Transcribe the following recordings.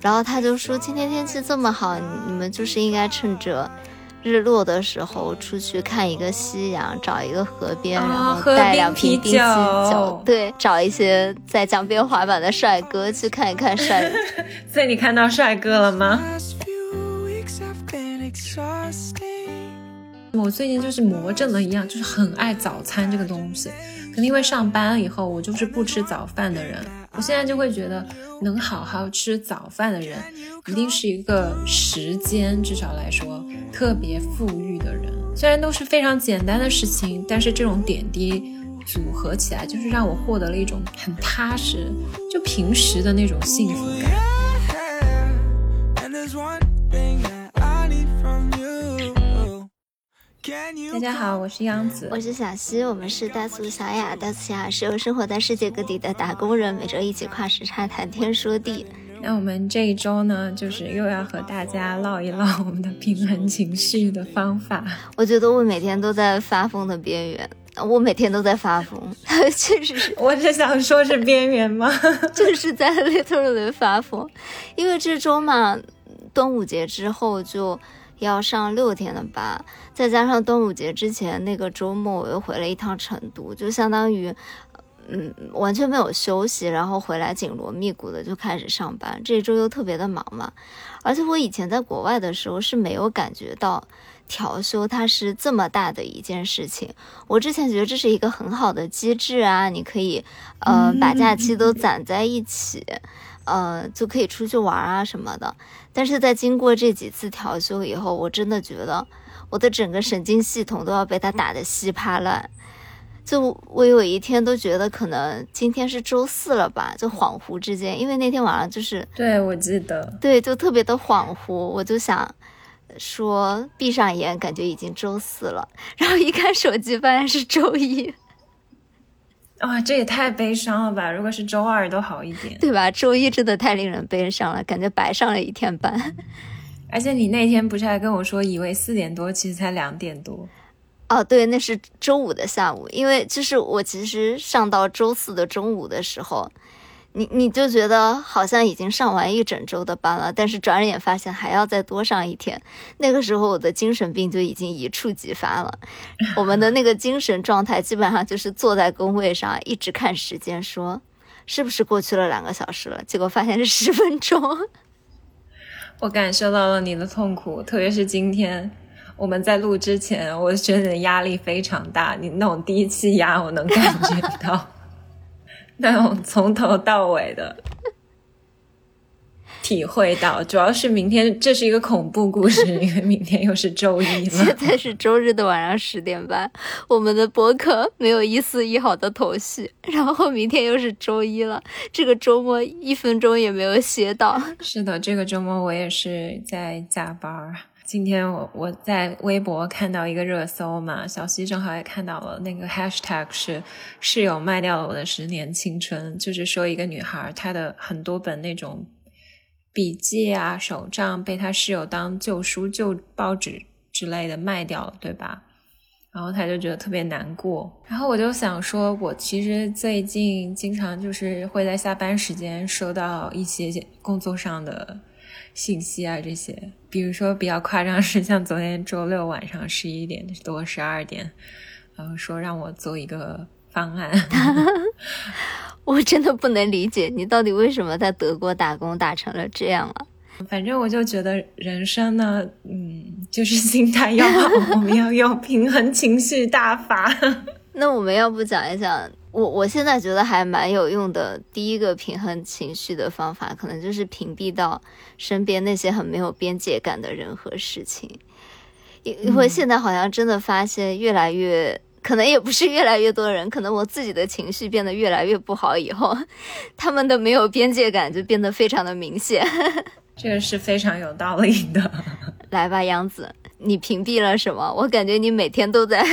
然后他就说今天天气这么好，你们就是应该趁着日落的时候出去看一个夕阳，找一个河边，啊然后带两瓶冰啤酒，对，找一些在江边滑板的帅哥去看一看帅。所以你看到帅哥了吗.我最近就是魔怔了一样，就是很爱早餐这个东西。可能因为上班以后，我就是不吃早饭的人。我现在就会觉得，能好好吃早饭的人，一定是一个时间至少来说特别富裕的人。虽然都是非常简单的事情，但是这种点滴组合起来，就是让我获得了一种很踏实、就平时的那种幸福感。大家好，我是央子我。是小溪，我们是大苏小雅。大苏小雅是由生活在世界各地的打工人，每周一起跨时差谈天说地。那我们这一周呢，就是又要和大家唠一唠我们的平衡情绪的方法。我觉得我每天都在发疯的边缘，我每天都在发疯，确实是。我只想说是边缘吗？就是在 literally 发疯，因为这周嘛，端午节之后就要上六天的班，再加上端午节之前那个周末我又回了一趟成都，就相当于。嗯，完全没有休息，然后回来紧锣密鼓的就开始上班。这一周又特别的忙嘛，而且我以前在国外的时候是没有感觉到调休它是这么大的一件事情。我之前觉得这是一个很好的机制啊，你可以呃把假期都攒在一起，呃就可以出去玩啊什么的。但是在经过这几次调休以后，我真的觉得我的整个神经系统都要被他打得稀巴烂。就我有一天都觉得可能今天是周四了吧，就恍惚之间，因为那天晚上就是对，我记得。对，就特别的恍惚，我就想说闭上眼，感觉已经周四了，然后一看手机，发现是周一，哇、这也太悲伤了吧！如果是周二都好一点。对吧？周一真的太令人悲伤了，感觉白上了一天班。而且你那天不是还跟我说，以为四点多，其实才两点多。哦，对，那是周五的下午，因为就是我其实上到周四的中午的时候，你你就觉得好像已经上完一整周的班了，但是转眼发现还要再多上一天，那个时候我的精神病就已经一触即发了。我们的那个精神状态基本上就是坐在工位上一直看时间，说是不是过去了两个小时了，结果发现是十分钟。我感受到了你的痛苦，特别是今天我们在录之前，我觉得你的压力非常大，你那种低气压我能感觉到，那种从头到尾的体会到。主要是明天这是一个恐怖故事，因为明天又是周一了现。在是周日的晚上十点半，我们的博客没有一丝一毫的头绪，然后明天又是周一了，这个周末一分钟也没有歇到。是的，这个周末我也是在加班儿。今天我我在微博看到一个热搜嘛，小溪正好也看到了，那个 hashtag 是室友卖掉了我的十年青春，就是说一个女孩她的很多本那种笔记啊、手账被她室友当旧书、旧报纸之类的卖掉了，对吧？然后她就觉得特别难过，然后我就想说，我其实最近经常就是会在下班时间收到一些工作上的信息啊，这些，比如说比较夸张是像昨天周六晚上十一点多、十二点，然后说让我做一个方案，我真的不能理解你到底为什么在德国打工打成了这样了。反正我就觉得人生呢，嗯，就是心态要好，我们要用平衡情绪大法。那我们要不讲一讲，我我现在觉得还蛮有用的。第一个平衡情绪的方法，可能就是屏蔽到身边那些很没有边界感的人和事情。因因为现在好像真的发现越来越，可能也不是越来越多人，可能我自己的情绪变得越来越不好以后，他们的没有边界感就变得非常的明显。这个是非常有道理的。来吧，杨子，你屏蔽了什么？我感觉你每天都在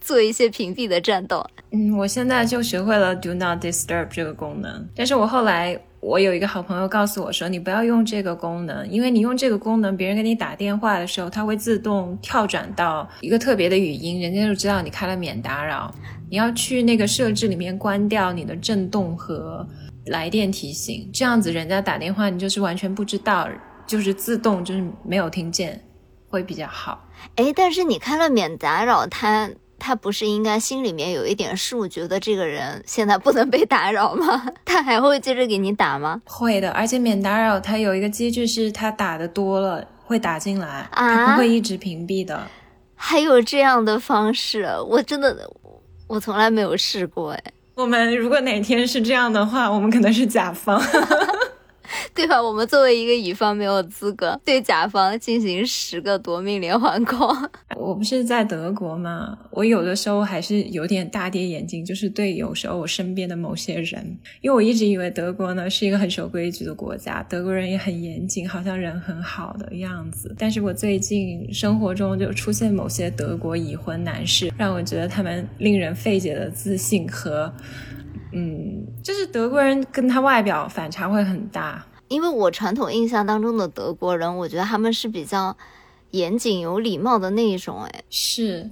做一些屏蔽的战斗。嗯，我现在就学会了 Do Not Disturb 这个功能，但是我后来我有一个好朋友告诉我说，你不要用这个功能，因为你用这个功能，别人给你打电话的时候，它会自动跳转到一个特别的语音，人家就知道你开了免打扰。你要去那个设置里面关掉你的震动和来电提醒，这样子人家打电话你就是完全不知道，就是自动就是没有听见，会比较好。诶，但是你开了免打扰，他他不是应该心里面有一点数，觉得这个人现在不能被打扰吗？他还会接着给你打吗？会的，而且免打扰他有一个机制是，他打的多了会打进来，啊它不会一直屏蔽的。还有这样的方式，我真的我从来没有试过，哎，我们如果哪天是这样的话，我们可能是甲方。对吧？我们作为一个乙方，没有资格对甲方进行十个夺命连环 call。我不是在德国嘛，我有的时候还是有点大跌眼镜，就是对有时候我身边的某些人，因为我一直以为德国呢是一个很守规矩的国家，德国人也很严谨，好像人很好的样子。但是我最近生活中就出现某些德国已婚男士，让我觉得他们令人费解的自信和，嗯，就是德国人跟他外表反差会很大。因为我传统印象当中的德国人，我觉得他们是比较严谨、有礼貌的那一种，哎，是，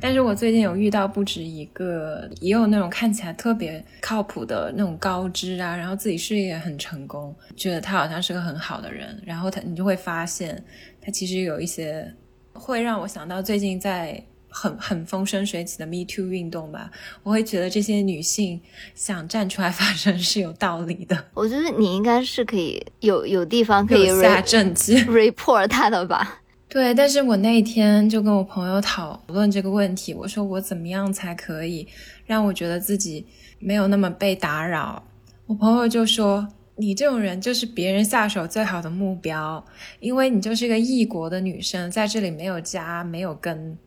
但是我最近有遇到不止一个，也有那种看起来特别靠谱的那种高知啊，然后自己事业也很成功，觉得他好像是个很好的人，然后他你就会发现他其实有一些会让我想到最近在很很风生水起的 Me Too 运动吧，我会觉得这些女性想站出来 发声是有道理的，我觉得你应该是可以有有地方可以下政绩。report 他的吧？对，但是我那一天就跟我朋友讨论这个问题，我说我怎么样才可以让我觉得自己没有那么被打扰？我朋友就说：“你这种人就是别人下手最好的目标，因为你就是一个异国的女生，在这里没有家，没有根，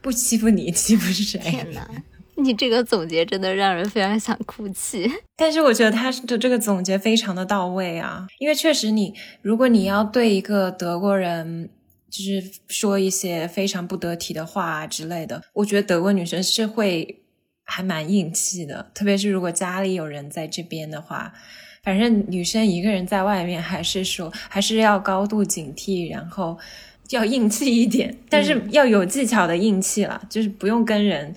不欺负你，欺负谁天哪，你这个总结真的让人非常想哭泣。”但是我觉得他的这个总结非常的到位啊，因为确实你，如果你要对一个德国人。就是说一些非常不得体的话啊之类的，我觉得德国女生是会还蛮硬气的，特别是如果家里有人在这边的话，反正女生一个人在外面，还是说还是要高度警惕，然后要硬气一点，但是要有技巧的硬气了，就是不用跟人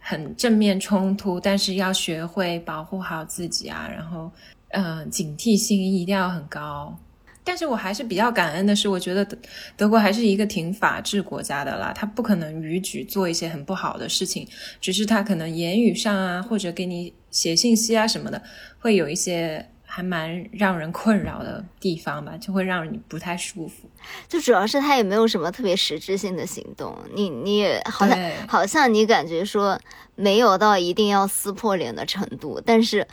很正面冲突，但是要学会保护好自己啊，然后嗯、呃警惕性一定要很高。但是我还是比较感恩的是，我觉得德德国还是一个挺法治国家的啦，他不可能逾矩做一些很不好的事情，只是他可能言语上啊，或者给你写信息啊什么的，会有一些还蛮让人困扰的地方吧，就会让你不太舒服。就主要是他也没有什么特别实质性的行动，你你也好像好像你感觉说没有到一定要撕破脸的程度，但是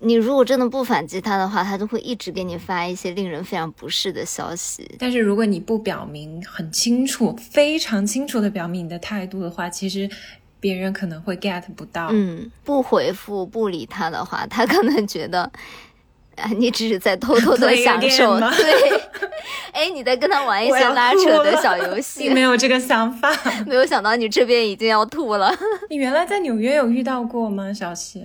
你如果真的不反击他的话，他就会一直给你发一些令人非常不适的消息。但是如果你不表明很清楚、非常清楚的表明你的态度的话，其实别人可能会 get 不到。嗯，不回复不理他的话，他可能觉得。啊，你只是在偷偷的 享受，对，哎，你在跟他玩一些拉扯的小游戏，没有这个想法。没有想到你这边已经要吐了。你原来在纽约有遇到过吗，小七？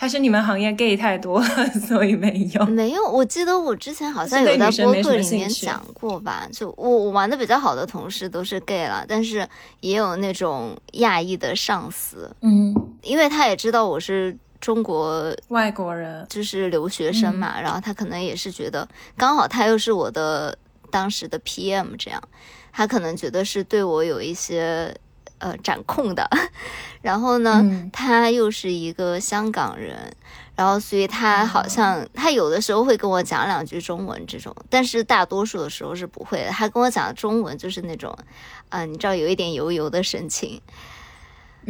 还是你们行业 gay 太多了，所以没有？没有，我记得我之前好像有在播客里面讲过吧。就我我玩的比较好的同事都是 gay 了，但是也有那种亚裔的上司，嗯，因为他也知道我是中国外国人，就是留学生嘛，然后他可能也是觉得刚好他又是我的当时的 PM，这样他可能觉得是对我有一些呃掌控的，然后呢，嗯他又是一个香港人，然后所以他好像他有的时候会跟我讲两句中文这种，但是大多数的时候是不会的。他跟我讲中文就是那种，嗯、你知道有一点油油的神情。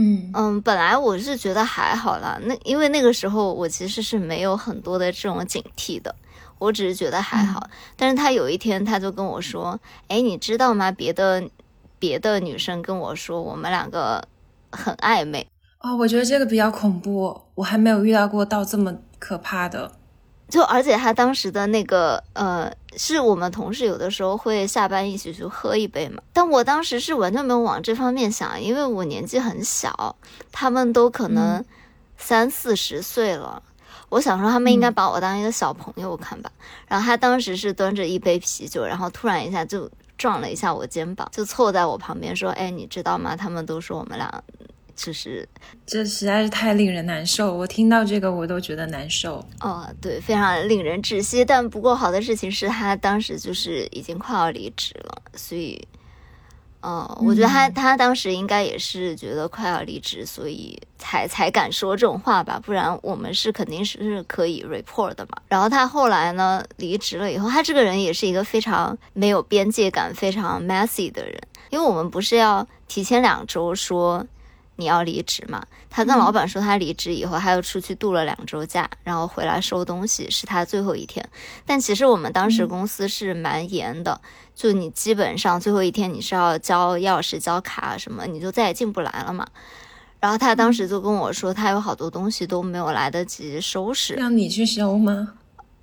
嗯嗯，本来我是觉得还好啦，那因为那个时候我其实是没有很多的这种警惕的，我只是觉得还好。但是他有一天他就跟我说：“哎，你知道吗？别的别的女生跟我说我们两个很暧昧。”哦，我觉得这个比较恐怖，我还没有遇到过到这么可怕的。就而且他当时的那个呃，是我们同事有的时候会下班一起去喝一杯嘛，但我当时是完全没有往这方面想，因为我年纪很小，他们都可能嗯三四十岁了。我想说，他们应该嗯把我当一个小朋友看吧。然后他当时是端着一杯啤酒，然后突然一下就撞了一下我肩膀，就凑在我旁边说：“哎，你知道吗？他们都说我们俩就是这实在是太令人难受。我听到这个我都觉得难受。哦，对，非常令人窒息。但不过好的事情是他当时就是已经快要离职了，所以。哦，我觉得他他当时应该也是觉得快要离职，所以才才敢说这种话吧，不然我们是肯定是可以 report 的嘛。然后他后来呢离职了以后，他这个人也是一个非常没有边界感、非常 messy 的人，因为我们不是要提前两周说。你要离职嘛？他跟老板说他离职以后，他又出去度了两周假，然后回来收东西，是他最后一天。但其实我们当时公司是蛮严的，就你基本上最后一天你是要交钥匙、交卡什么，你就再也进不来了嘛。然后他当时就跟我说，他有好多东西都没有来得及收拾，让你去收吗？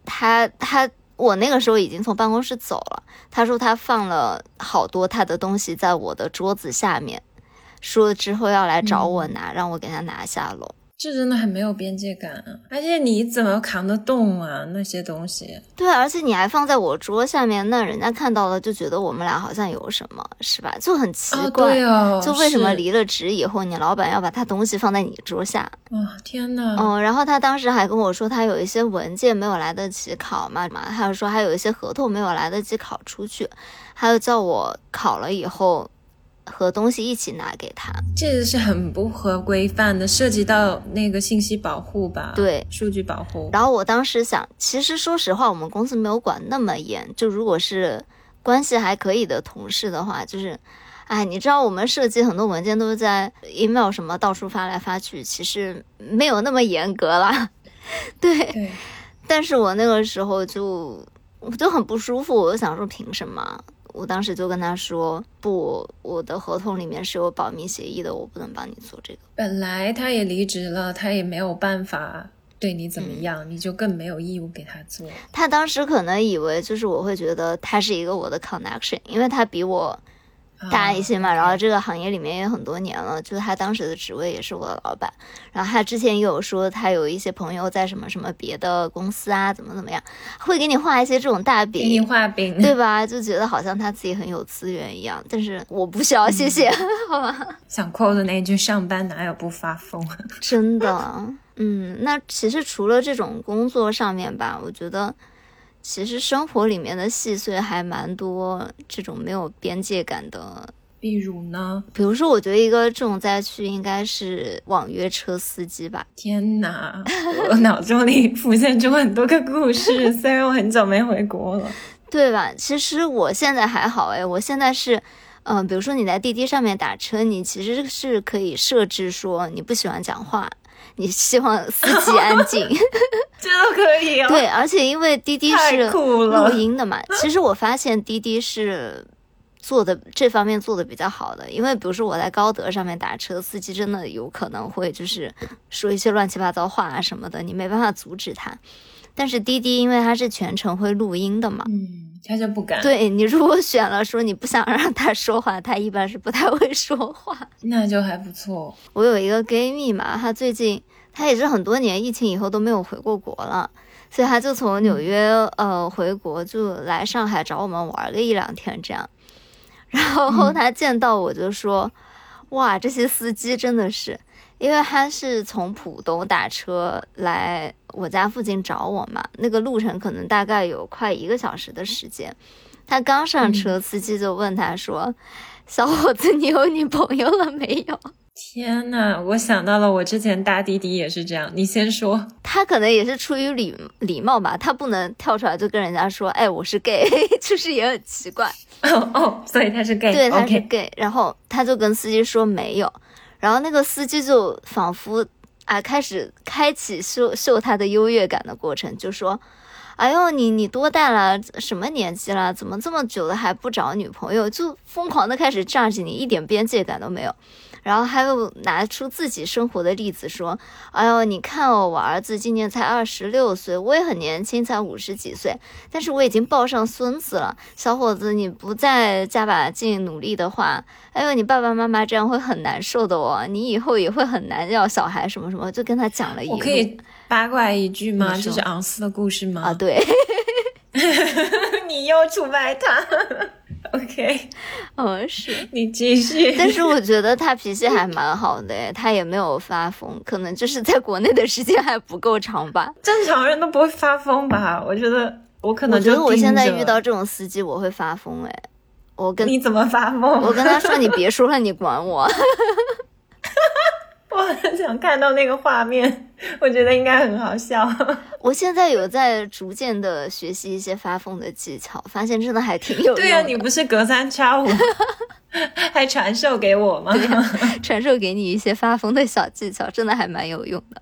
他他我那个时候已经从办公室走了，他说他放了好多他的东西在我的桌子下面。说之后要来找我拿，让我给他拿下楼。这真的很没有边界感啊！而且你怎么扛得动啊？那些东西。对，而且你还放在我桌下面，那人家看到了就觉得我们俩好像有什么，是吧？就很奇怪。对哦。就为什么离了职以后，你老板要把他东西放在你桌下？哇，天呐。嗯，然后他当时还跟我说，他有一些文件没有来得及考嘛嘛，还有说还有一些合同没有来得及考出去，还有叫我考了以后。和东西一起拿给他，这个是很不合规范的，涉及到那个信息保护吧？对，数据保护。然后我当时想，其实说实话，我们公司没有管那么严。就如果是关系还可以的同事的话，就是，哎，你知道我们设计很多文件都是在 email 什么到处发来发去，其实没有那么严格啦。对。对。但是我那个时候就我就很不舒服，我就想说，凭什么？我当时就跟他说：“不，我的合同里面是有保密协议的，我不能帮你做这个。”本来他也离职了，他也没有办法对你怎么样，你就更没有义务给他做。他当时可能以为就是我会觉得他是一个我的 connection，因为他比我。大一些嘛，然后这个行业里面也很多年了，就是他当时的职位也是我的老板，然后他之前也有说他有一些朋友在什么什么别的公司啊，怎么怎么样，会给你画一些这种大饼，给你画饼，对吧？就觉得好像他自己很有资源一样，但是我不需要，谢谢，好吧？想 quote 那句上班哪有不发疯？真的，嗯，那其实除了这种工作上面吧，我觉得。其实生活里面的细碎还蛮多，这种没有边界感的。比如呢？比如说，我觉得一个重灾区应该是网约车司机吧。天哪，我脑中里浮现出很多个故事，虽然我很久没回国了，对吧？其实我现在还好哎，我现在是，嗯，比如说你在滴滴上面打车，你其实是可以设置说你不喜欢讲话。你希望司机安静，这都可以啊。对，而且因为滴滴是录音的嘛，其实我发现滴滴是做的这方面做的比较好的。因为比如说我在高德上面打车，司机真的有可能会就是说一些乱七八糟话啊什么的，你没办法阻止他。但是滴滴因为它是全程会录音的嘛，嗯，他就不敢。对你如果选了说你不想让他说话，他一般是不太会说话。那就还不错。我有一个闺蜜嘛，她最近她也是很多年疫情以后都没有回过国了，所以她就从纽约呃回国，就来上海找我们玩个一两天这样。然后她见到我就说：“哇，这些司机真的是。”因为他是从浦东打车来我家附近找我嘛，那个路程可能大概有快一个小时的时间。他刚上车，司机就问他说：“小伙子，你有女朋友了没有？”天呐，我想到了，我之前搭滴滴也是这样。你先说，他可能也是出于礼礼貌吧，他不能跳出来就跟人家说：“哎，我是 gay。”就是也很奇怪。哦哦，所以他是 gay，对，他是 gay。然后他就跟司机说没有。然后那个司机就仿佛啊开始开启秀秀他的优越感的过程，就说：“哎呦，你你多大了？什么年纪了？怎么这么久了还不找女朋友？”就疯狂的开始炸起你，一点边界感都没有。然后还有拿出自己生活的例子说：“哎呦，你看哦，我儿子今年才二十六岁，我也很年轻，才五十几岁，但是我已经抱上孙子了。小伙子，你不再加把劲努力的话，哎呦，你爸爸妈妈这样会很难受的哦，你以后也会很难要小孩什么什么，就跟他讲了一。我可以八卦一句吗？这是昂斯的故事吗？啊，对，你又出卖他。OK，OK，嗯，是。你继续。但是我觉得他脾气还蛮好的，他也没有发疯，可能就是在国内的时间还不够长吧。正常人都不会发疯吧？我觉得我可能我觉得我现在遇到这种司机，我会发疯，哎。我跟你怎么发疯？我跟他说：“你别说了，你管我。” 我很想看到那个画面，我觉得应该很好笑。我现在有在逐渐的学习一些发疯的技巧，发现真的还挺有用。对呀，你不是隔三差五 还传授给我吗？传授给你一些发疯的小技巧，真的还蛮有用的。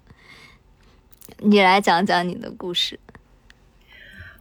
你来讲讲你的故事。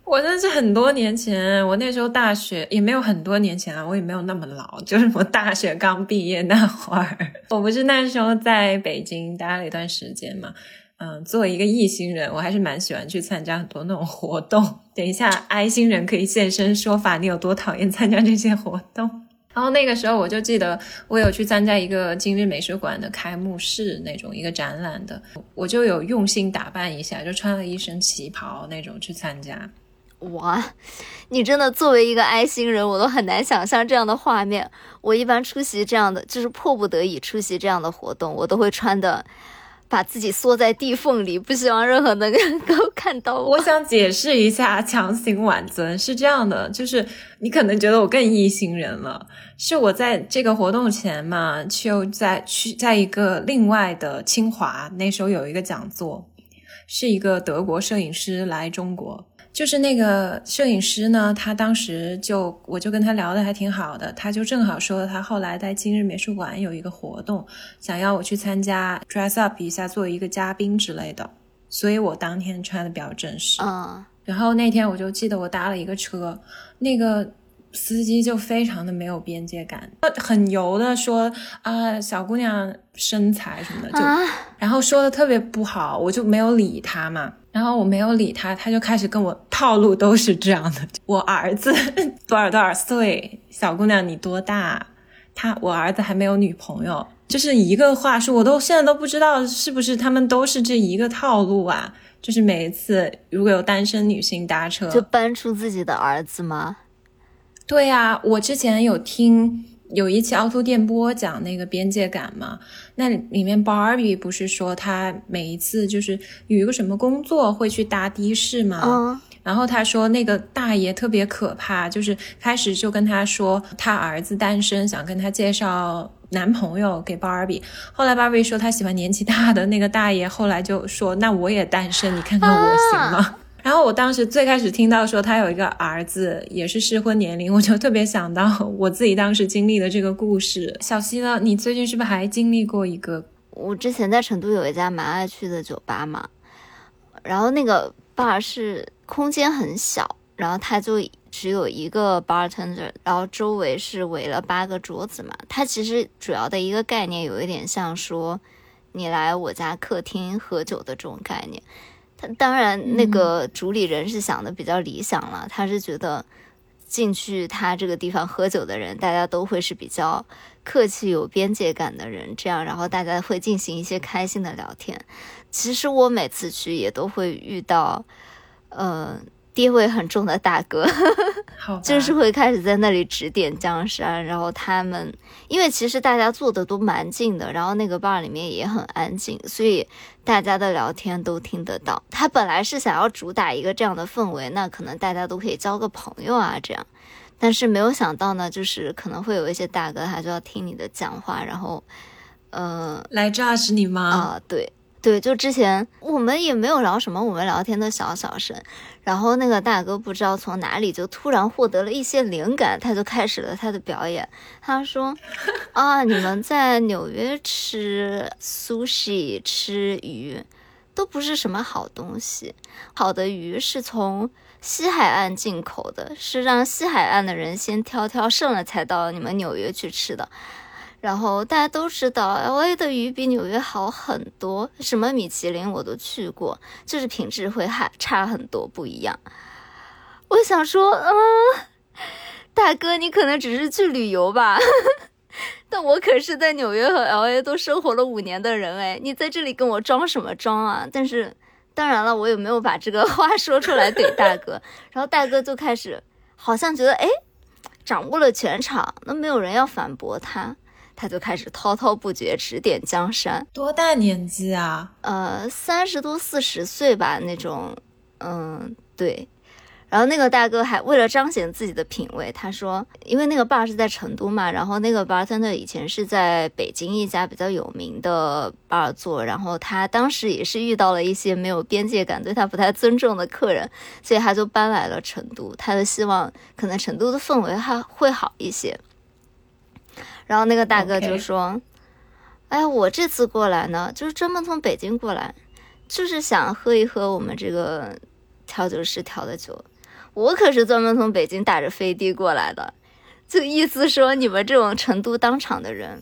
我那是很多年前，我那时候大学也没有很多年前啊，我也没有那么老，就是我大学刚毕业那会儿，我不是那时候在北京待了一段时间嘛，嗯，作为一个异星人，我还是蛮喜欢去参加很多那种活动。等一下，I 星人可以现身说法，你有多讨厌参加这些活动？然后那个时候我就记得，我有去参加一个今日美术馆的开幕式那种一个展览的，我就有用心打扮一下，就穿了一身旗袍那种去参加。哇，你真的作为一个 I 星人，我都很难想象这样的画面。我一般出席这样的，就是迫不得已出席这样的活动，我都会穿的，把自己缩在地缝里，不希望任何能 够看到我。我想解释一下，强行挽尊是这样的，就是你可能觉得我更异星人了，是我在这个活动前嘛，就在去在一个另外的清华，那时候有一个讲座，是一个德国摄影师来中国。就是那个摄影师呢，他当时就我就跟他聊的还挺好的，他就正好说他后来在今日美术馆有一个活动，想要我去参加，dress up 一下，作为一个嘉宾之类的，所以我当天穿的比较正式。嗯，然后那天我就记得我搭了一个车，那个司机就非常的没有边界感，很油的说啊小姑娘身材什么的，就然后说的特别不好，我就没有理他嘛。然后我没有理他，他就开始跟我套路，都是这样的。我儿子 多少多少岁，小姑娘你多大？他我儿子还没有女朋友，就是一个话术，我都现在都不知道是不是他们都是这一个套路啊。就是每一次如果有单身女性搭车，就搬出自己的儿子吗？对呀，我之前有听。有一期凹凸电波讲那个边界感嘛，那里面 Barbie 不是说他每一次就是有一个什么工作会去搭的士嘛，然后他说那个大爷特别可怕，就是开始就跟他说他儿子单身，想跟他介绍男朋友给 Barbie，后来 Barbie 说她喜欢年纪大的那个大爷，后来就说那我也单身，你看看我行吗？然后我当时最开始听到说他有一个儿子，也是适婚年龄，我就特别想到我自己当时经历的这个故事。小溪呢，你最近是不是还经历过一个？我之前在成都有一家蛮爱去的酒吧嘛，然后那个 bar 是空间很小，然后他就只有一个 bartender，然后周围是围了八个桌子嘛。它其实主要的一个概念有一点像说，你来我家客厅喝酒的这种概念。当然，那个主理人是想的比较理想了。他是觉得进去他这个地方喝酒的人，大家都会是比较客气、有边界感的人，这样，然后大家会进行一些开心的聊天。其实我每次去也都会遇到，呃。地位很重的大哥，就是会开始在那里指点江山。然后他们，因为其实大家坐的都蛮近的，然后那个 bar 里面也很安静，所以大家的聊天都听得到。他本来是想要主打一个这样的氛围，那可能大家都可以交个朋友啊，这样。但是没有想到呢，就是可能会有一些大哥，他就要听你的讲话，然后，呃，来 judge 你吗？啊，对。对，就之前我们也没有聊什么，我们聊天的小小声，然后那个大哥不知道从哪里就突然获得了一些灵感，他就开始了他的表演。他说：“啊，你们在纽约吃 sushi 吃鱼，都不是什么好东西。好的鱼是从西海岸进口的，是让西海岸的人先挑挑剩了才到你们纽约去吃的。”然后大家都知道，L A 的鱼比纽约好很多，什么米其林我都去过，就是品质会还差很多，不一样。我想说，嗯，大哥，你可能只是去旅游吧，但我可是在纽约和 L A 都生活了五年的人哎，你在这里跟我装什么装啊？但是，当然了，我也没有把这个话说出来怼大哥，然后大哥就开始好像觉得，哎。掌握了全场，那没有人要反驳他，他就开始滔滔不绝指点江山。多大年纪啊？呃，三十多四十岁吧，那种，嗯，对。然后那个大哥还为了彰显自己的品味，他说，因为那个 bar 是在成都嘛，然后那个 bartender 以前是在北京一家比较有名的 bar 做，然后他当时也是遇到了一些没有边界感、对他不太尊重的客人，所以他就搬来了成都，他就希望可能成都的氛围还会好一些。然后那个大哥就说：“哎，我这次过来呢，就是专门从北京过来，就是想喝一喝我们这个调酒师调的酒。”我可是专门从北京打着飞的过来的，就意思说你们这种成都当场的人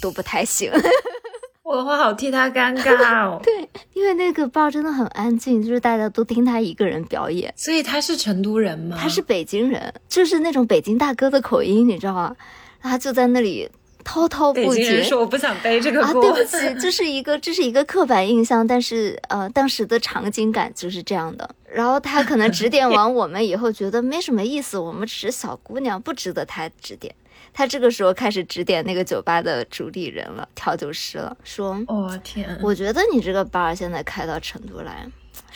都不太行。我好替他尴尬哦。对，因为那个包真的很安静，就是大家都听他一个人表演。所以他是成都人吗？他是北京人，就是那种北京大哥的口音，你知道吗？他就在那里。滔滔不绝，说我不想背这个锅。啊，对不起，这是一个这是一个刻板印象，但是呃，当时的场景感就是这样的。然后他可能指点完我们以后，觉得没什么意思，我们只是小姑娘，不值得他指点。他这个时候开始指点那个酒吧的主理人了，调酒师了，说：“哦天，我觉得你这个 bar 现在开到成都来。”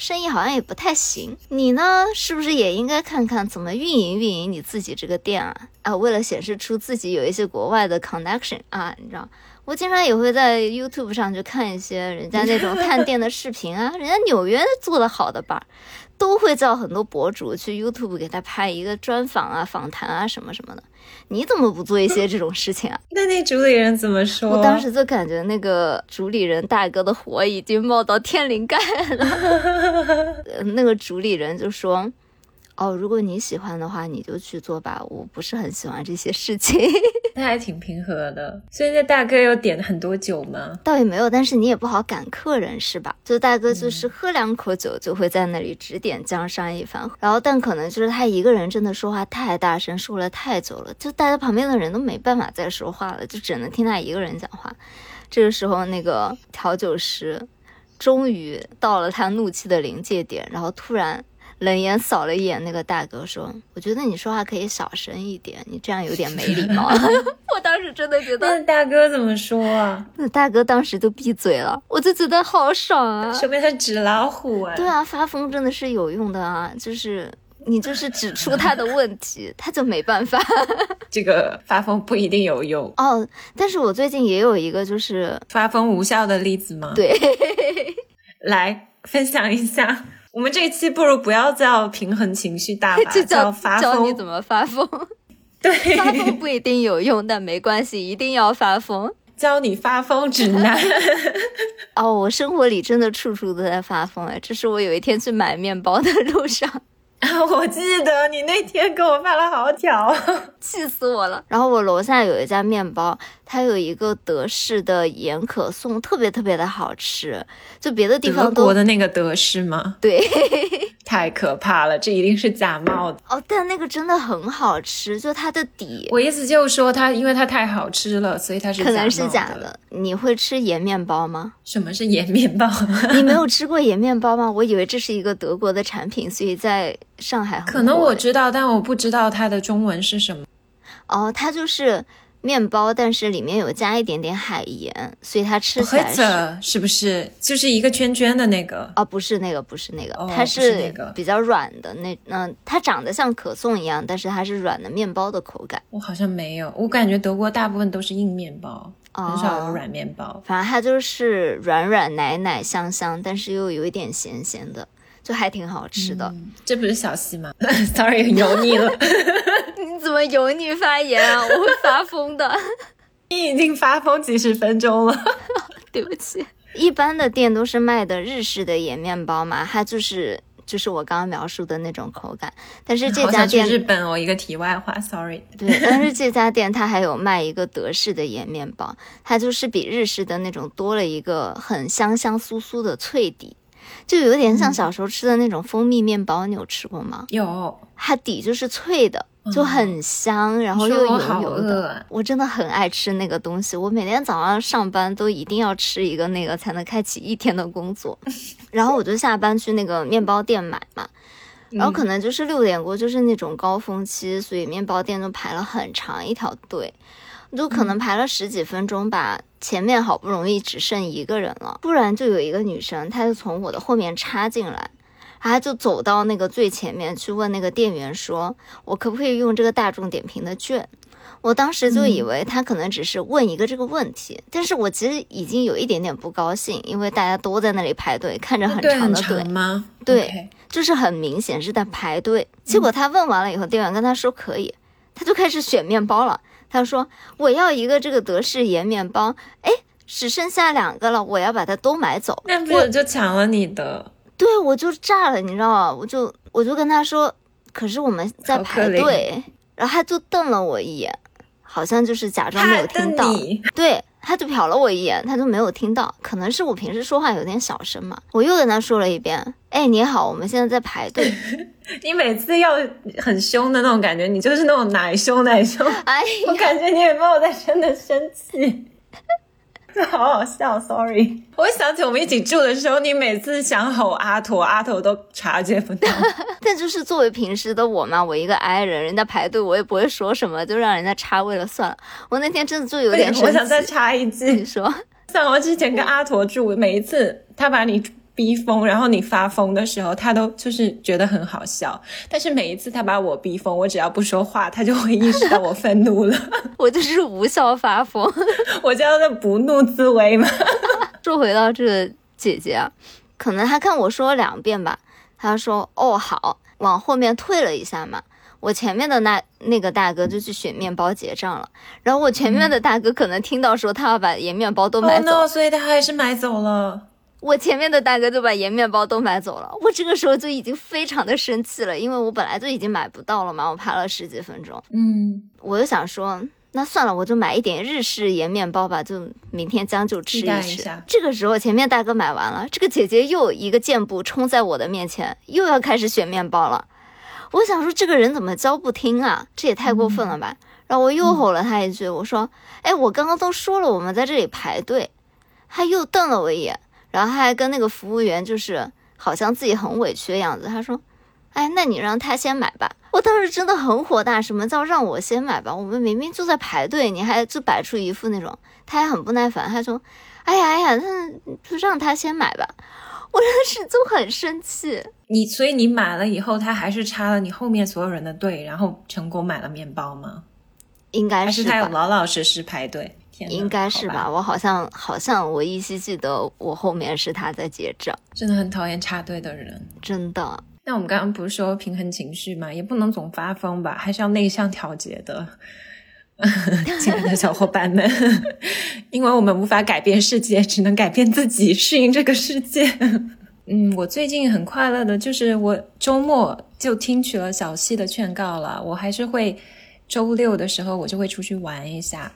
生意好像也不太行，你呢，是不是也应该看看怎么运营运营你自己这个店啊？啊，为了显示出自己有一些国外的 connection 啊，你知道，我经常也会在 YouTube 上去看一些人家那种探店的视频啊，人家纽约做的好的吧。都会叫很多博主去 YouTube 给他拍一个专访啊、访谈啊什么什么的。你怎么不做一些这种事情啊？那那主理人怎么说？我当时就感觉那个主理人大哥的火已经冒到天灵盖了。那个主理人就说。哦，如果你喜欢的话，你就去做吧。我不是很喜欢这些事情。那还挺平和的。所以那大哥有点很多酒吗？倒也没有，但是你也不好赶客人，是吧？就大哥就是喝两口酒，就会在那里指点江山一番。然后，但可能就是他一个人真的说话太大声，说了太久了，就大家旁边的人都没办法再说话了，就只能听他一个人讲话。这个时候，那个调酒师终于到了他怒气的临界点，然后突然。冷眼扫了一眼那个大哥，说：“我觉得你说话可以小声一点，你这样有点没礼貌。” 我当时真的觉得，那大哥怎么说啊？那大哥当时就闭嘴了，我就觉得好爽啊！说明他纸老虎啊！对啊，发疯真的是有用的啊！就是你就是指出他的问题，他就没办法。这个发疯不一定有用哦。但是我最近也有一个就是发疯无效的例子吗？对，来分享一下。我们这一期不如不要叫平衡情绪大 法，就叫发疯。教你怎么发疯。对，发疯不一定有用，但没关系，一定要发疯。教你发疯指南。哦，我生活里真的处处都在发疯哎！这是我有一天去买面包的路上。我记得你那天给我发了好条，气死我了。然后我楼下有一家面包，它有一个德式的盐可颂，特别特别的好吃。就别的地方德国的那个德式吗？对，太可怕了，这一定是假冒的。哦，但那个真的很好吃，就它的底。我意思就是说，它因为它太好吃了，所以它是可能是假的。你会吃盐面包吗？什么是盐面包？你没有吃过盐面包吗？我以为这是一个德国的产品，所以在。上海可能我知道，但我不知道它的中文是什么。哦，它就是面包，但是里面有加一点点海盐，所以它吃起来是是不是就是一个圈圈的那个？哦，不是那个，不是那个，它是比较软的那嗯，它长得像可颂一样，但是它是软的面包的口感。我好像没有，我感觉德国大部分都是硬面包，很少有软面包。反正它就是软软奶奶香香，但是又有一点咸咸的。就还挺好吃的，这不是小西吗？Sorry，油腻了。你怎么油腻发言啊？我会发疯的。你已经发疯几十分钟了。对不起。一般的店都是卖的日式的盐面包嘛，它就是就是我刚刚描述的那种口感。但是这家店日本哦，一个题外话，Sorry。对，但是这家店它还有卖一个德式的盐面包，它就是比日式的那种多了一个很香香酥酥的脆底。就有点像小时候吃的那种蜂蜜面包，你有吃过吗？有，它底就是脆的，就很香，然后又油油的。我真的很爱吃那个东西，我每天早上上班都一定要吃一个那个，才能开启一天的工作。然后我就下班去那个面包店买嘛，然后可能就是六点过，就是那种高峰期，所以面包店都排了很长一条队，就可能排了十几分钟吧。前面好不容易只剩一个人了，突然就有一个女生，她就从我的后面插进来，她就走到那个最前面去问那个店员说：“我可不可以用这个大众点评的券？”我当时就以为他可能只是问一个这个问题，但是我其实已经有一点点不高兴，因为大家都在那里排队，看着很长的队吗？对，就是很明显是在排队。结果他问完了以后，店员跟他说可以，他就开始选面包了。他说我要一个这个德式盐面包，哎，只剩下两个了，我要把它都买走。那不就抢了你的？对，我就炸了，你知道吗？我就我就跟他说，可是我们在排队，然后他就瞪了我一眼。好像就是假装没有听到，对，他就瞟了我一眼，他就没有听到，可能是我平时说话有点小声嘛。我又跟他说了一遍，哎，你好，我们现在在排队。你每次要很凶的那种感觉，你就是那种奶凶奶凶。哎，我感觉你也没有在真的生气。这 好好笑，sorry。我想起我们一起住的时候，你每次想吼阿驼，阿驼都察觉不到。但就是作为平时的我嘛，我一个 I 人，人家排队我也不会说什么，就让人家插位了算了。我那天真的就有点我想再插一句，你说，像我之前跟阿驼住，每一次他把你。逼疯，然后你发疯的时候，他都就是觉得很好笑。但是每一次他把我逼疯，我只要不说话，他就会意识到我愤怒了。我就是无效发疯，我叫他不怒自威嘛。说回到这个姐姐啊，可能他看我说了两遍吧，他说哦好，往后面退了一下嘛。我前面的那那个大哥就去选面包结账了，然后我前面的大哥可能听到说他要把盐面包都买走，所以他还是买走了。我前面的大哥就把盐面包都买走了，我这个时候就已经非常的生气了，因为我本来就已经买不到了嘛，我排了十几分钟。嗯，我就想说，那算了，我就买一点日式盐面包吧，就明天将就吃一吃。这个时候前面大哥买完了，这个姐姐又一个箭步冲在我的面前，又要开始选面包了。我想说，这个人怎么教不听啊？这也太过分了吧！然后我又吼了他一句，我说：“哎，我刚刚都说了，我们在这里排队。”他又瞪了我一眼。然后他还跟那个服务员，就是好像自己很委屈的样子。他说：“哎，那你让他先买吧。”我当时真的很火大，什么叫让我先买吧？我们明明就在排队，你还就摆出一副那种，他还很不耐烦。他说：“哎呀哎呀，那就让他先买吧。”我当时就很生气。你所以你买了以后，他还是插了你后面所有人的队，然后成功买了面包吗？应该是他有老老实实排队。应该是吧，我好像好像我依稀记得我后面是他在结账，真的很讨厌插队的人，真的。那我们刚刚不是说平衡情绪嘛，也不能总发疯吧，还是要内向调节的，亲爱的小伙伴们，因为我们无法改变世界，只能改变自己，适应这个世界。嗯，我最近很快乐的，就是我周末就听取了小溪的劝告了，我还是会周六的时候我就会出去玩一下。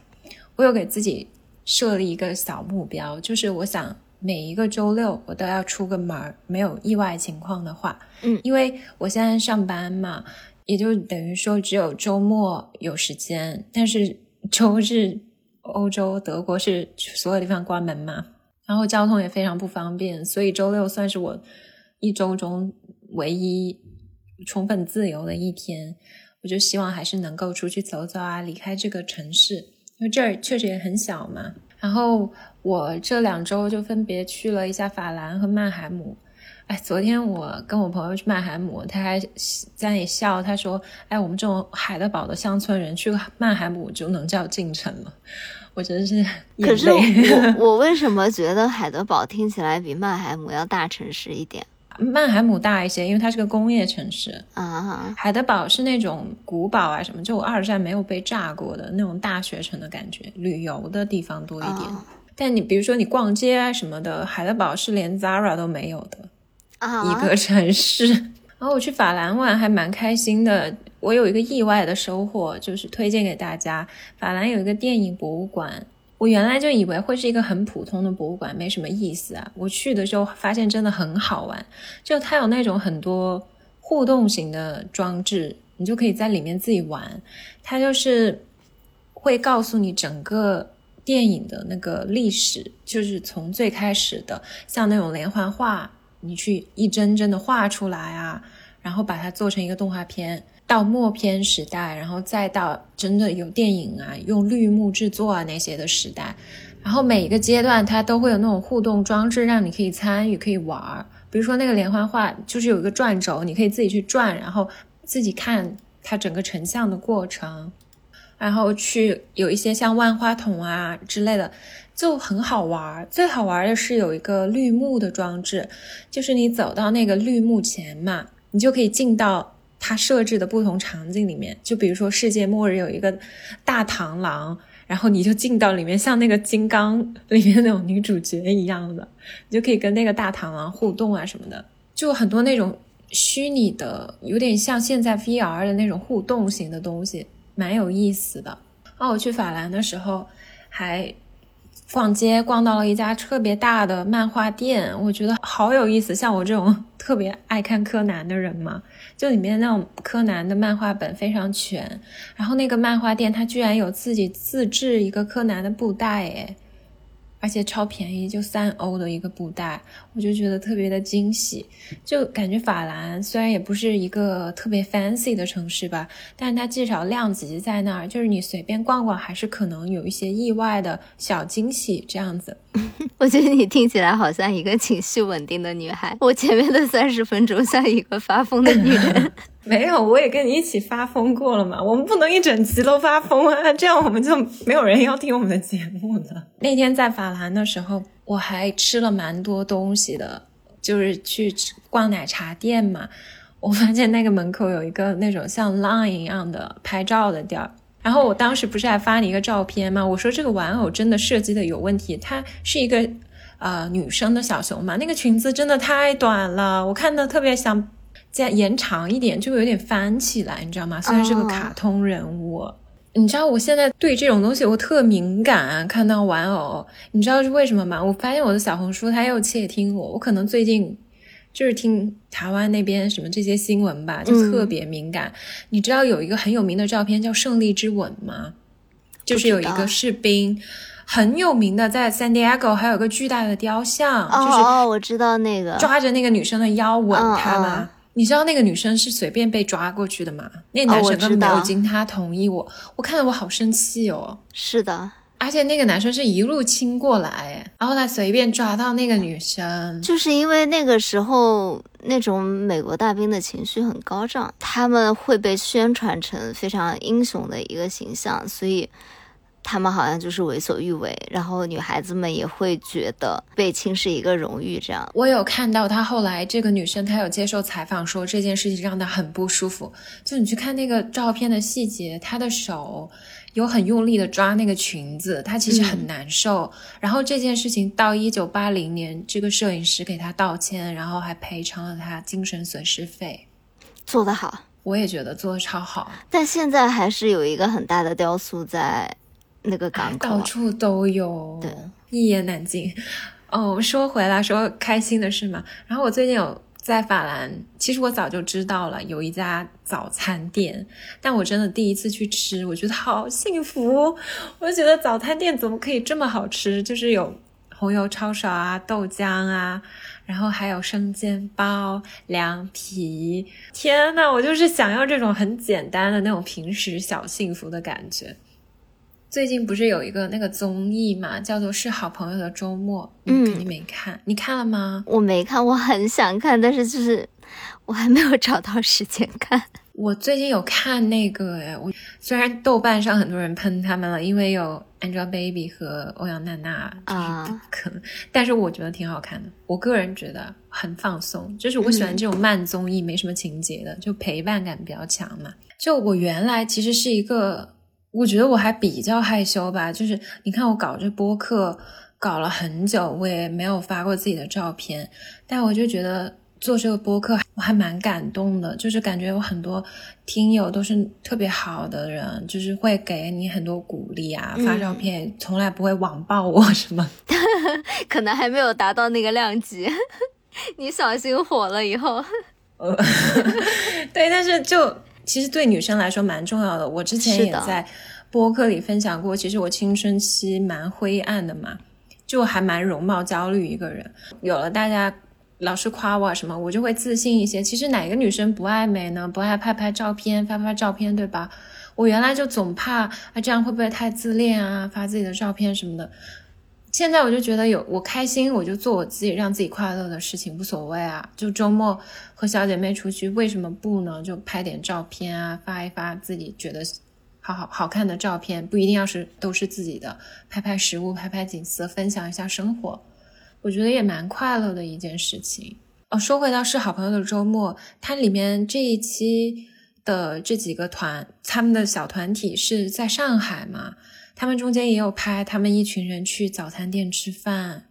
我有给自己设立一个小目标，就是我想每一个周六我都要出个门儿，没有意外情况的话，嗯，因为我现在上班嘛，也就等于说只有周末有时间，但是周日欧洲德国是所有地方关门嘛，然后交通也非常不方便，所以周六算是我一周中唯一充分自由的一天，我就希望还是能够出去走走啊，离开这个城市。因为这儿确实也很小嘛，然后我这两周就分别去了一下法兰和曼海姆。哎，昨天我跟我朋友去曼海姆，他还在那里笑，他说：“哎，我们这种海德堡的乡村人去曼海姆就能叫进城了。”我真是。可是我 我为什么觉得海德堡听起来比曼海姆要大城市一点？曼海姆大一些，因为它是个工业城市啊。海德堡是那种古堡啊什么，就二战没有被炸过的那种大学城的感觉，旅游的地方多一点。但你比如说你逛街啊什么的，海德堡是连 Zara 都没有的一个城市。然后我去法兰玩还蛮开心的，我有一个意外的收获，就是推荐给大家。法兰有一个电影博物馆。我原来就以为会是一个很普通的博物馆，没什么意思啊。我去的时候发现真的很好玩，就它有那种很多互动型的装置，你就可以在里面自己玩。它就是会告诉你整个电影的那个历史，就是从最开始的，像那种连环画，你去一帧帧的画出来啊。然后把它做成一个动画片。到默片时代，然后再到真的有电影啊，用绿幕制作啊那些的时代，然后每一个阶段它都会有那种互动装置，让你可以参与，可以玩儿。比如说那个连环画，就是有一个转轴，你可以自己去转，然后自己看它整个成像的过程，然后去有一些像万花筒啊之类的，就很好玩儿。最好玩的是有一个绿幕的装置，就是你走到那个绿幕前嘛，你就可以进到。它设置的不同场景里面，就比如说世界末日有一个大螳螂，然后你就进到里面，像那个金刚里面那种女主角一样的，你就可以跟那个大螳螂互动啊什么的，就很多那种虚拟的，有点像现在 VR 的那种互动型的东西，蛮有意思的。啊，我去法兰的时候还逛街，逛到了一家特别大的漫画店，我觉得好有意思。像我这种 特别爱看柯南的人嘛。就里面那种柯南的漫画本非常全，然后那个漫画店它居然有自己自制一个柯南的布袋，诶，而且超便宜，就三欧的一个布袋，我就觉得特别的惊喜。就感觉法兰虽然也不是一个特别 fancy 的城市吧，但是它至少量级在那儿，就是你随便逛逛，还是可能有一些意外的小惊喜这样子。我觉得你听起来好像一个情绪稳定的女孩，我前面的三十分钟像一个发疯的女人。没有，我也跟你一起发疯过了嘛。我们不能一整集都发疯啊，这样我们就没有人要听我们的节目了。那天在法兰的时候，我还吃了蛮多东西的，就是去逛奶茶店嘛。我发现那个门口有一个那种像 Line 一样的拍照的地儿，然后我当时不是还发你一个照片吗？我说这个玩偶真的设计的有问题，它是一个呃女生的小熊嘛，那个裙子真的太短了，我看的特别想。再延长一点，就有点翻起来，你知道吗？虽然是个卡通人物，你知道我现在对这种东西我特敏感。看到玩偶，你知道是为什么吗？我发现我的小红书它又窃听我，我可能最近就是听台湾那边什么这些新闻吧，就特别敏感。你知道有一个很有名的照片叫《胜利之吻》吗？就是有一个士兵很有名的，在 San Diego 还有个巨大的雕像，就是哦，我知道那个抓着那个女生的腰吻她吗？你知道那个女生是随便被抓过去的吗？那男生根本没有经她同意。我我看了我好生气哦。是的，而且那个男生是一路亲过来，然后他随便抓到那个女生，就是因为那个时候那种美国大兵的情绪很高涨，他们会被宣传成非常英雄的一个形象，所以。他们好像就是为所欲为，然后女孩子们也会觉得被亲是一个荣誉。这样，我有看到她后来这个女生，她有接受采访说这件事情让她很不舒服。就你去看那个照片的细节，她的手有很用力的抓那个裙子，她其实很难受。然后这件事情到一九八零年，这个摄影师给她道歉，然后还赔偿了她精神损失费，做得好。我也觉得做的超好。但现在还是有一个很大的雕塑在。那个港口到处都有，对，一言难尽。哦，说回来，说开心的事嘛。然后我最近有在法兰，其实我早就知道了有一家早餐店，但我真的第一次去吃，我觉得好幸福。我就觉得早餐店怎么可以这么好吃？就是有红油抄手啊、豆浆啊，然后还有生煎包、凉皮。天呐，我就是想要这种很简单的那种平时小幸福的感觉。最近不是有一个那个综艺嘛，叫做《是好朋友的周末》，嗯，肯定没看，你看了吗？我没看，我很想看，但是就是我还没有找到时间看。我最近有看那个，哎，我虽然豆瓣上很多人喷他们了，因为有 Angelababy 和欧阳娜娜啊，可能，但是我觉得挺好看的。我个人觉得很放松，就是我喜欢这种慢综艺，没什么情节的，就陪伴感比较强嘛。就我原来其实是一个。我觉得我还比较害羞吧，就是你看我搞这播客搞了很久，我也没有发过自己的照片，但我就觉得做这个播客我还蛮感动的，就是感觉有很多听友都是特别好的人，就是会给你很多鼓励啊，发照片从来不会网暴我什么，可能还没有达到那个量级，你小心火了以后，呃 对，但是就。其实对女生来说蛮重要的。我之前也在播客里分享过，其实我青春期蛮灰暗的嘛，就还蛮容貌焦虑一个人。有了大家老是夸我什么，我就会自信一些。其实哪个女生不爱美呢？不爱拍拍照片、发发照片，对吧？我原来就总怕啊，这样会不会太自恋啊？发自己的照片什么的。现在我就觉得有我开心，我就做我自己，让自己快乐的事情，无所谓啊。就周末和小姐妹出去，为什么不呢？就拍点照片啊，发一发自己觉得好好好看的照片，不一定要是都是自己的，拍拍食物，拍拍景色，分享一下生活。我觉得也蛮快乐的一件事情哦。说回到是好朋友的周末，它里面这一期的这几个团，他们的小团体是在上海嘛？他们中间也有拍他们一群人去早餐店吃饭，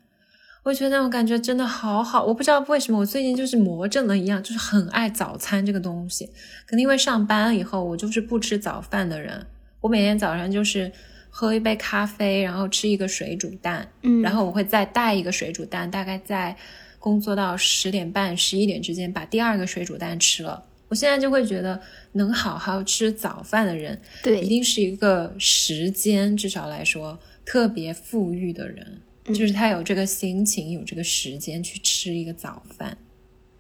我觉得那种感觉真的好好。我不知道为什么我最近就是魔怔了一样，就是很爱早餐这个东西。可能因为上班以后，我就是不吃早饭的人，我每天早上就是。喝一杯咖啡，然后吃一个水煮蛋，嗯，然后我会再带一个水煮蛋，大概在工作到十点半、十一点之间把第二个水煮蛋吃了。我现在就会觉得，能好好吃早饭的人，对，一定是一个时间至少来说特别富裕的人，就是他有这个心情，有这个时间去吃一个早饭。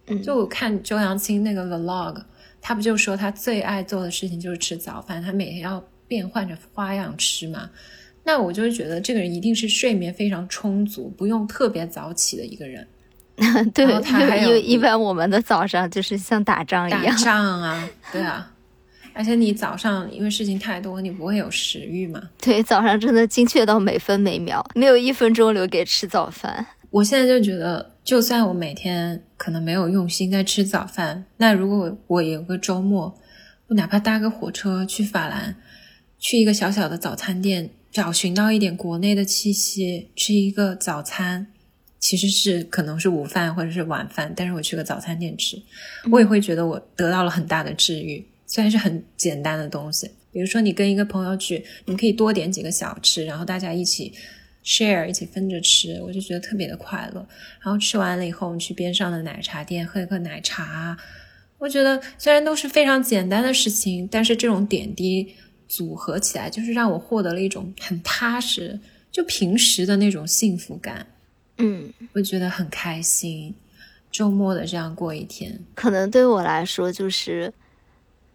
嗯，就我看周扬青那个 vlog，他不就说他最爱做的事情就是吃早饭，他每天要。变换着花样吃嘛，那我就觉得这个人一定是睡眠非常充足，不用特别早起的一个人。对，因为一般我们的早上就是像打仗一样。打仗啊，对啊。而且你早上因为事情太多，你不会有食欲嘛？对，早上真的精确到每分每秒，没有一分钟留给吃早饭。我现在就觉得，就算我每天可能没有用心在吃早饭，那如果我有个周末，我哪怕搭个火车去法兰。去一个小小的早餐店，找寻到一点国内的气息，吃一个早餐，其实是可能是午饭或者是晚饭，但是我去个早餐店吃，我也会觉得我得到了很大的治愈。虽然是很简单的东西，比如说你跟一个朋友去，你可以多点几个小吃，然后大家一起 share，一起分着吃，我就觉得特别的快乐。然后吃完了以后，我们去边上的奶茶店喝一个奶茶，我觉得虽然都是非常简单的事情，但是这种点滴。组合起来，就是让我获得了一种很踏实、就平时的那种幸福感。嗯，会觉得很开心。周末的这样过一天，可能对我来说，就是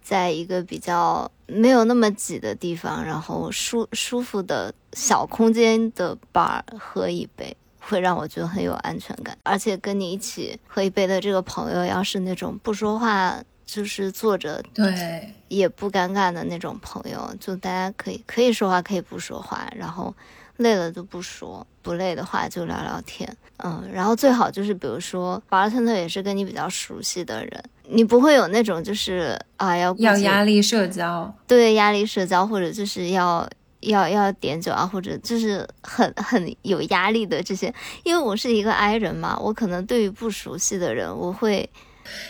在一个比较没有那么挤的地方，然后舒舒服的小空间的 bar 喝一杯，会让我觉得很有安全感。而且跟你一起喝一杯的这个朋友，要是那种不说话。就是坐着，对，也不尴尬的那种朋友，就大家可以可以说话，可以不说话，然后累了就不说，不累的话就聊聊天，嗯，然后最好就是比如说，bartender 也是跟你比较熟悉的人，你不会有那种就是啊要要压力社交，对，压力社交或者就是要要要点酒啊，或者就是很很有压力的这些，因为我是一个 I 人嘛，我可能对于不熟悉的人，我会。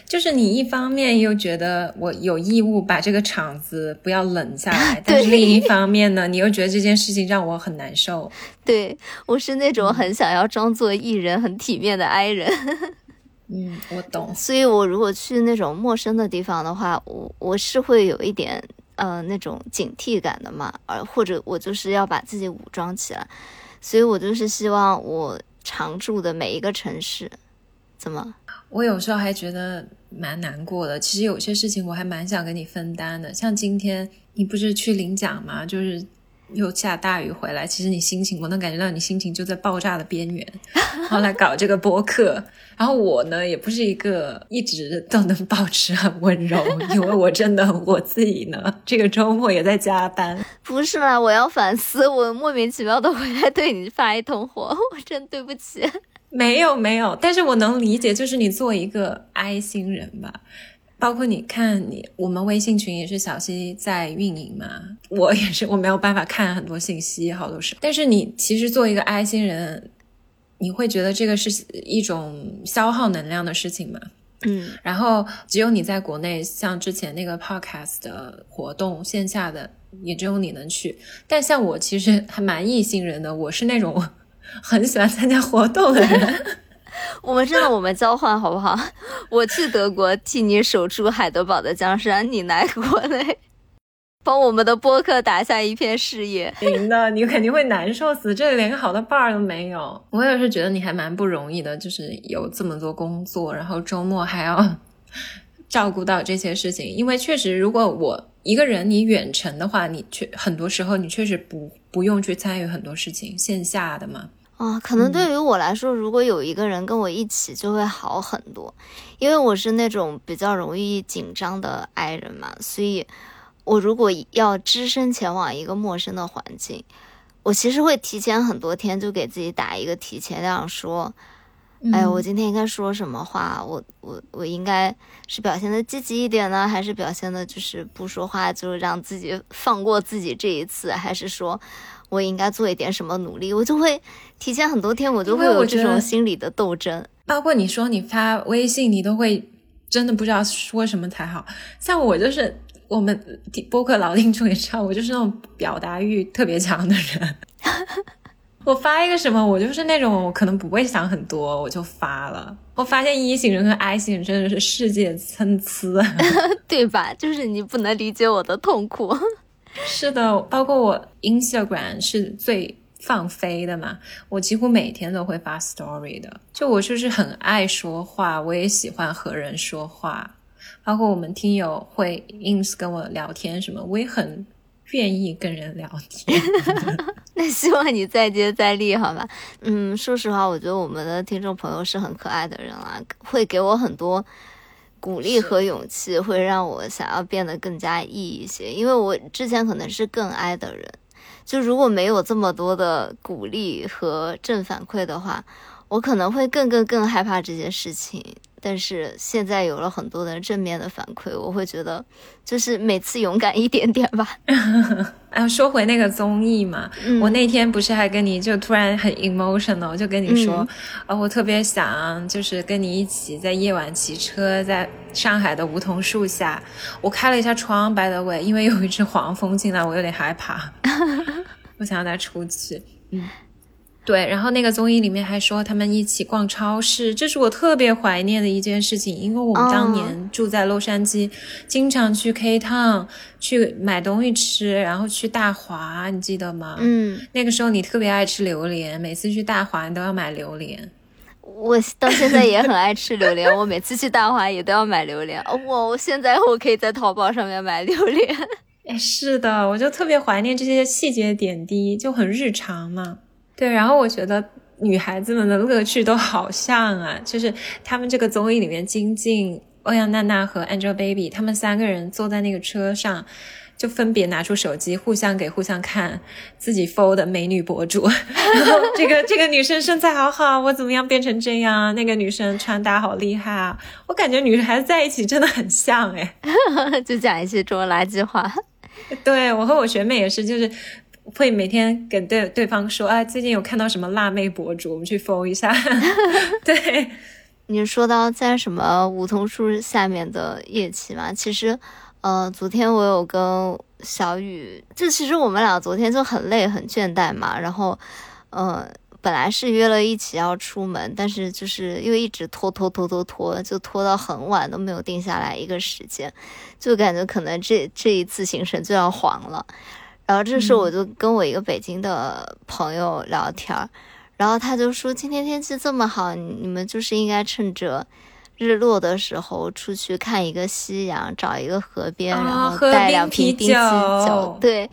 就是你一方面又觉得我有义务把这个场子不要冷下来，但是另一方面呢，你又觉得这件事情让我很难受。对我是那种很想要装作艺人、很体面的 I 人。嗯，我懂。所以我如果去那种陌生的地方的话，我我是会有一点呃那种警惕感的嘛，而或者我就是要把自己武装起来。所以我就是希望我常住的每一个城市，怎么？我有时候还觉得蛮难过的。其实有些事情我还蛮想跟你分担的，像今天你不是去领奖吗？就是又下大雨回来，其实你心情我能感觉到你心情就在爆炸的边缘，然后来搞这个播客。然后我呢，也不是一个一直都能保持很温柔，因为我真的我自己呢，这个周末也在加班。不是啦，我要反思，我莫名其妙的回来对你发一通火，我真对不起。没有没有，但是我能理解，就是你做一个 I 星人吧，包括你看你，我们微信群也是小溪在运营嘛，我也是，我没有办法看很多信息，好多事。但是你其实做一个 I 星人，你会觉得这个是一种消耗能量的事情嘛？嗯。然后只有你在国内，像之前那个 Podcast 的活动，线下的也只有你能去。但像我其实还蛮异星人的，我是那种。很喜欢参加活动的人，我们真的，我们交换好不好？我去德国替你守住海德堡的江山，你来国内。帮我们的播客打下一片事业。行的，你肯定会难受死，这里连个好的伴儿都没有。我也是觉得你还蛮不容易的，就是有这么多工作，然后周末还要照顾到这些事情。因为确实，如果我一个人你远程的话，你确很多时候你确实不不用去参与很多事情，线下的嘛。啊，可能对于我来说，如果有一个人跟我一起，就会好很多。因为我是那种比较容易紧张的 I 人嘛，所以我如果要只身前往一个陌生的环境，我其实会提前很多天就给自己打一个提前量，说，哎，我今天应该说什么话？我我我应该是表现的积极一点呢，还是表现的就是不说话，就让自己放过自己这一次，还是说？我应该做一点什么努力，我就会提前很多天，我就会有这种心理的斗争。包括你说你发微信，你都会真的不知道说什么才好。像我就是我们播客老 听众也知道，我就是那种表达欲特别强的人。我发一个什么，我就是那种我可能不会想很多，我就发了。我发现一型人和 I 型人真的是世界参差，对吧？就是你不能理解我的痛苦。是的，包括我 Instagram 是最放飞的嘛，我几乎每天都会发 story 的。就我就是很爱说话，我也喜欢和人说话，包括我们听友会 ins 跟我聊天什么，我也很愿意跟人聊天。那希望你再接再厉，好吧？嗯，说实话，我觉得我们的听众朋友是很可爱的人啊，会给我很多。鼓励和勇气会让我想要变得更加 E 一些，因为我之前可能是更 I 的人，就如果没有这么多的鼓励和正反馈的话，我可能会更更更害怕这些事情。但是现在有了很多的正面的反馈，我会觉得就是每次勇敢一点点吧。哎，说回那个综艺嘛，我那天不是还跟你就突然很 emotional，就跟你说，啊，我特别想就是跟你一起在夜晚骑车，在上海的梧桐树下，我开了一下窗，by the way，因为有一只黄蜂进来，我有点害怕，我想让它出去，嗯。对，然后那个综艺里面还说他们一起逛超市，这是我特别怀念的一件事情，因为我们当年住在洛杉矶，经常去 K Town 去买东西吃，然后去大华，你记得吗？嗯，那个时候你特别爱吃榴莲，每次去大华你都要买榴莲。我到现在也很爱吃榴莲，我每次去大华也都要买榴莲。我我现在我可以在淘宝上面买榴莲。哎，是的，我就特别怀念这些细节点滴，就很日常嘛。对，然后我觉得女孩子们的乐趣都好像啊，就是他们这个综艺里面，金靖、欧阳娜娜和 Angelababy 他们三个人坐在那个车上，就分别拿出手机，互相给互相看自己 follow 的美女博主。然后这个这个女生身材好好，我怎么样变成这样？那个女生穿搭好厉害啊！我感觉女孩子在一起真的很像哎，就讲一些这种垃圾话。对我和我学妹也是，就是。会每天跟对对方说，啊，最近有看到什么辣妹博主，我们去 follow 一下。对，你说到在什么梧桐树下面的夜骑嘛？其实，呃，昨天我有跟小雨，就其实我们俩昨天就很累很倦怠嘛。然后，呃，本来是约了一起要出门，但是就是因为一直拖拖拖拖拖，就拖到很晚都没有定下来一个时间，就感觉可能这这一次行程就要黄了。然后这时候我就跟我一个北京的朋友聊天儿，然后他就说今天天气这么好，你们就是应该趁着日落的时候出去看一个夕阳，找一个河边，然后带两瓶冰啤酒，对，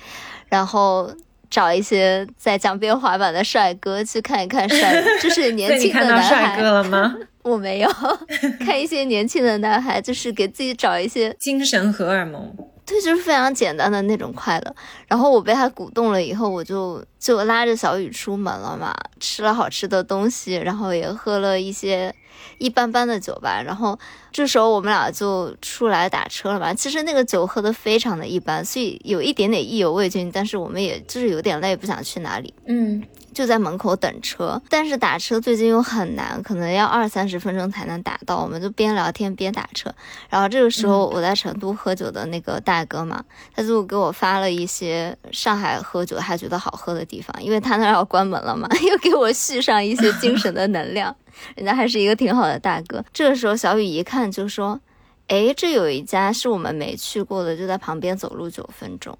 然后找一些在江边滑板的帅哥去看一看 帅，就是年轻的男孩。帅哥了吗？我没有 看一些年轻的男孩，就是给自己找一些精神荷尔蒙。对，就是非常简单的那种快乐。然后我被他鼓动了以后，我就就拉着小雨出门了嘛，吃了好吃的东西，然后也喝了一些一般般的酒吧。然后这时候我们俩就出来打车了嘛。其实那个酒喝的非常的一般，所以有一点点意犹未尽。但是我们也就是有点累，不想去哪里。嗯。就在门口等车，但是打车最近又很难，可能要二三十分钟才能打到。我们就边聊天边打车。然后这个时候我在成都喝酒的那个大哥嘛，他就给我发了一些上海喝酒还觉得好喝的地方，因为他那要关门了嘛，又给我续上一些精神的能量。人家还是一个挺好的大哥。这个时候小雨一看就说：“哎，这有一家是我们没去过的，就在旁边走路九分钟。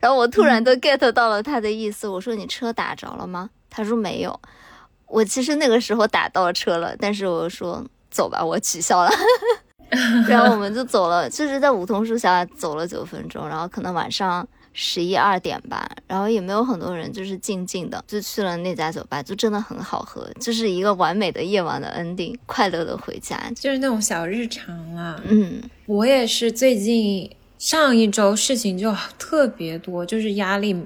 然后我突然都 get 到了他的意思，我说你车打着了吗？他说没有。我其实那个时候打到车了，但是我说走吧，我取消了。然后我们就走了，就是在梧桐树下走了九分钟，然后可能晚上十一二点吧，然后也没有很多人，就是静静的就去了那家酒吧，就真的很好喝，就是一个完美的夜晚的 ending，快乐的回家，就是那种小日常啊。嗯，我也是最近上一周事情就特别多，就是压力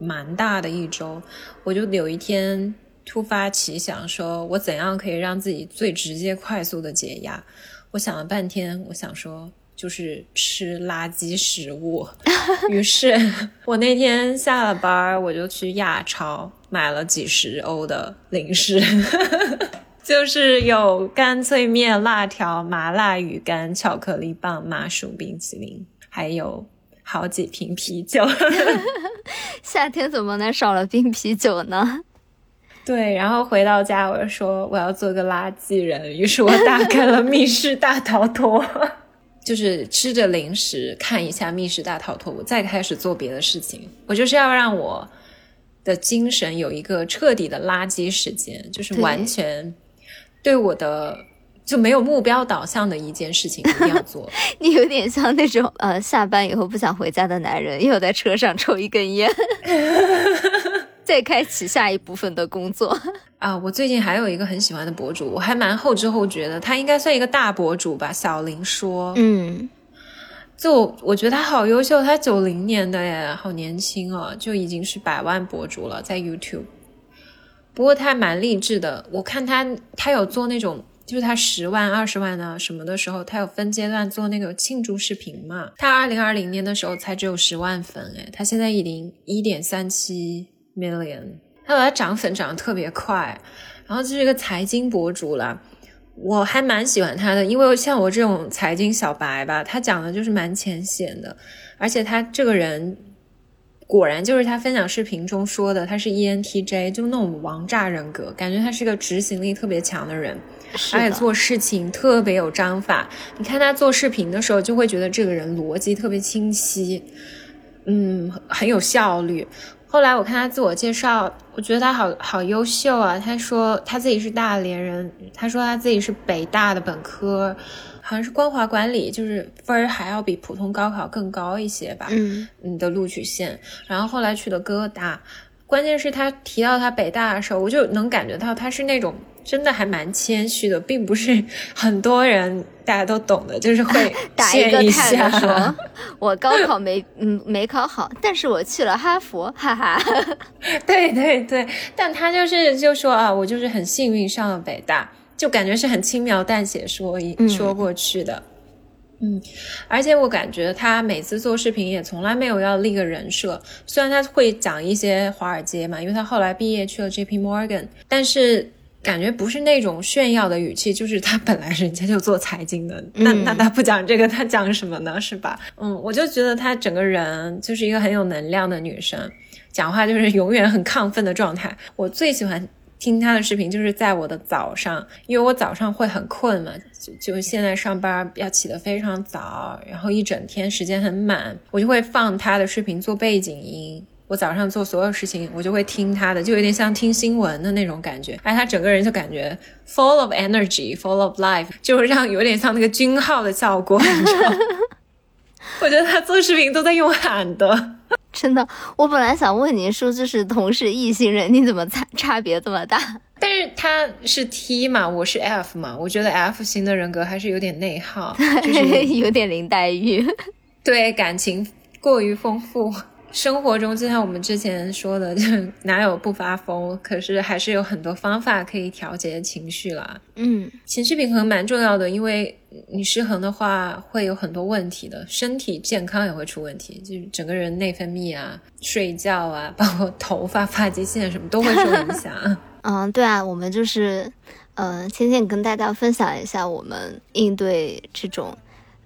蛮大的一周，我就有一天突发奇想，说我怎样可以让自己最直接快速的解压。我想了半天，我想说就是吃垃圾食物。于是，我那天下了班，我就去亚超买了几十欧的零食，就是有干脆面、辣条、麻辣鱼干、巧克力棒、麻薯冰淇淋，还有好几瓶啤酒。夏天怎么能少了冰啤酒呢？对，然后回到家，我就说我要做个垃圾人，于是我打开了密室大逃脱，就是吃着零食看一下密室大逃脱，我再开始做别的事情。我就是要让我的精神有一个彻底的垃圾时间，就是完全对我的就没有目标导向的一件事情一定要做。你有点像那种呃，下班以后不想回家的男人，又在车上抽一根烟。再开启下一部分的工作 啊！我最近还有一个很喜欢的博主，我还蛮后知后觉的，他应该算一个大博主吧。小林说，嗯，就我觉得他好优秀，他九零年的耶，好年轻哦，就已经是百万博主了，在 YouTube。不过他还蛮励志的，我看他他有做那种，就是他十万、二十万啊什么的时候，他有分阶段做那个庆祝视频嘛。他二零二零年的时候才只有十万粉，哎，他现在已经一点三七。million，他把他涨粉涨得特别快，然后就是一个财经博主了，我还蛮喜欢他的，因为像我这种财经小白吧，他讲的就是蛮浅显的，而且他这个人果然就是他分享视频中说的，他是 ENTJ，就那种王炸人格，感觉他是个执行力特别强的人，而且做事情特别有章法。你看他做视频的时候，就会觉得这个人逻辑特别清晰，嗯，很有效率。后来我看他自我介绍，我觉得他好好优秀啊。他说他自己是大连人，他说他自己是北大的本科，好像是光华管理，就是分儿还要比普通高考更高一些吧。嗯，你的录取线。然后后来去的哥大，关键是他提到他北大的时候，我就能感觉到他是那种。真的还蛮谦虚的，并不是 很多人大家都懂的，就是会 打一个看说，我高考没嗯没考好，但是我去了哈佛，哈哈。对对对，但他就是就说啊，我就是很幸运上了北大，就感觉是很轻描淡写说一说过去的。嗯，而且我感觉他每次做视频也从来没有要立个人设，虽然他会讲一些华尔街嘛，因为他后来毕业去了 J P Morgan，但是。感觉不是那种炫耀的语气，就是他本来人家就做财经的，那那他不讲这个，他讲什么呢？是吧？嗯，我就觉得他整个人就是一个很有能量的女生，讲话就是永远很亢奋的状态。我最喜欢听他的视频，就是在我的早上，因为我早上会很困嘛，就就现在上班要起得非常早，然后一整天时间很满，我就会放他的视频做背景音。我早上做所有事情，我就会听他的，就有点像听新闻的那种感觉。哎，他整个人就感觉 full of energy，full of life，就是让有点像那个军号的效果。你知道我觉得他做视频都在用喊的，真的。我本来想问你说，就是同是异性人，你怎么差差别这么大？但是他是 T 嘛，我是 F 嘛，我觉得 F 型的人格还是有点内耗，就是有点林黛玉，对感情过于丰富。生活中就像我们之前说的，就哪有不发疯？可是还是有很多方法可以调节情绪啦。嗯，情绪平衡蛮重要的，因为你失衡的话会有很多问题的，身体健康也会出问题，就是整个人内分泌啊、睡觉啊，包括头发、发际线什么都会受影响。嗯，对啊，我们就是，嗯，浅浅跟大家分享一下我们应对这种。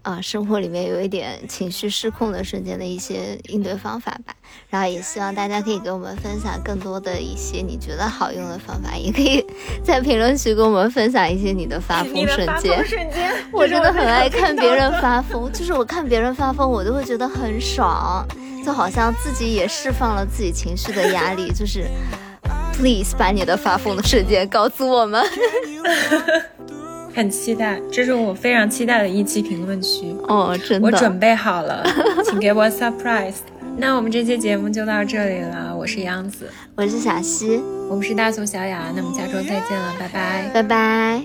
啊，生活里面有一点情绪失控的瞬间的一些应对方法吧。然后也希望大家可以给我们分享更多的一些你觉得好用的方法，也可以在评论区跟我们分享一些你的发疯瞬间。瞬间，我真的很爱看别人发疯，就是我看别人发疯，我都会觉得很爽，就好像自己也释放了自己情绪的压力。就是，please 把你的发疯的瞬间告诉我们。很期待，这是我非常期待的一期评论区哦，真的，我准备好了，请给我 surprise。那我们这期节目就到这里了，我是杨子，我是小溪，我们是大宋小雅，那么下周再见了，拜拜，拜拜。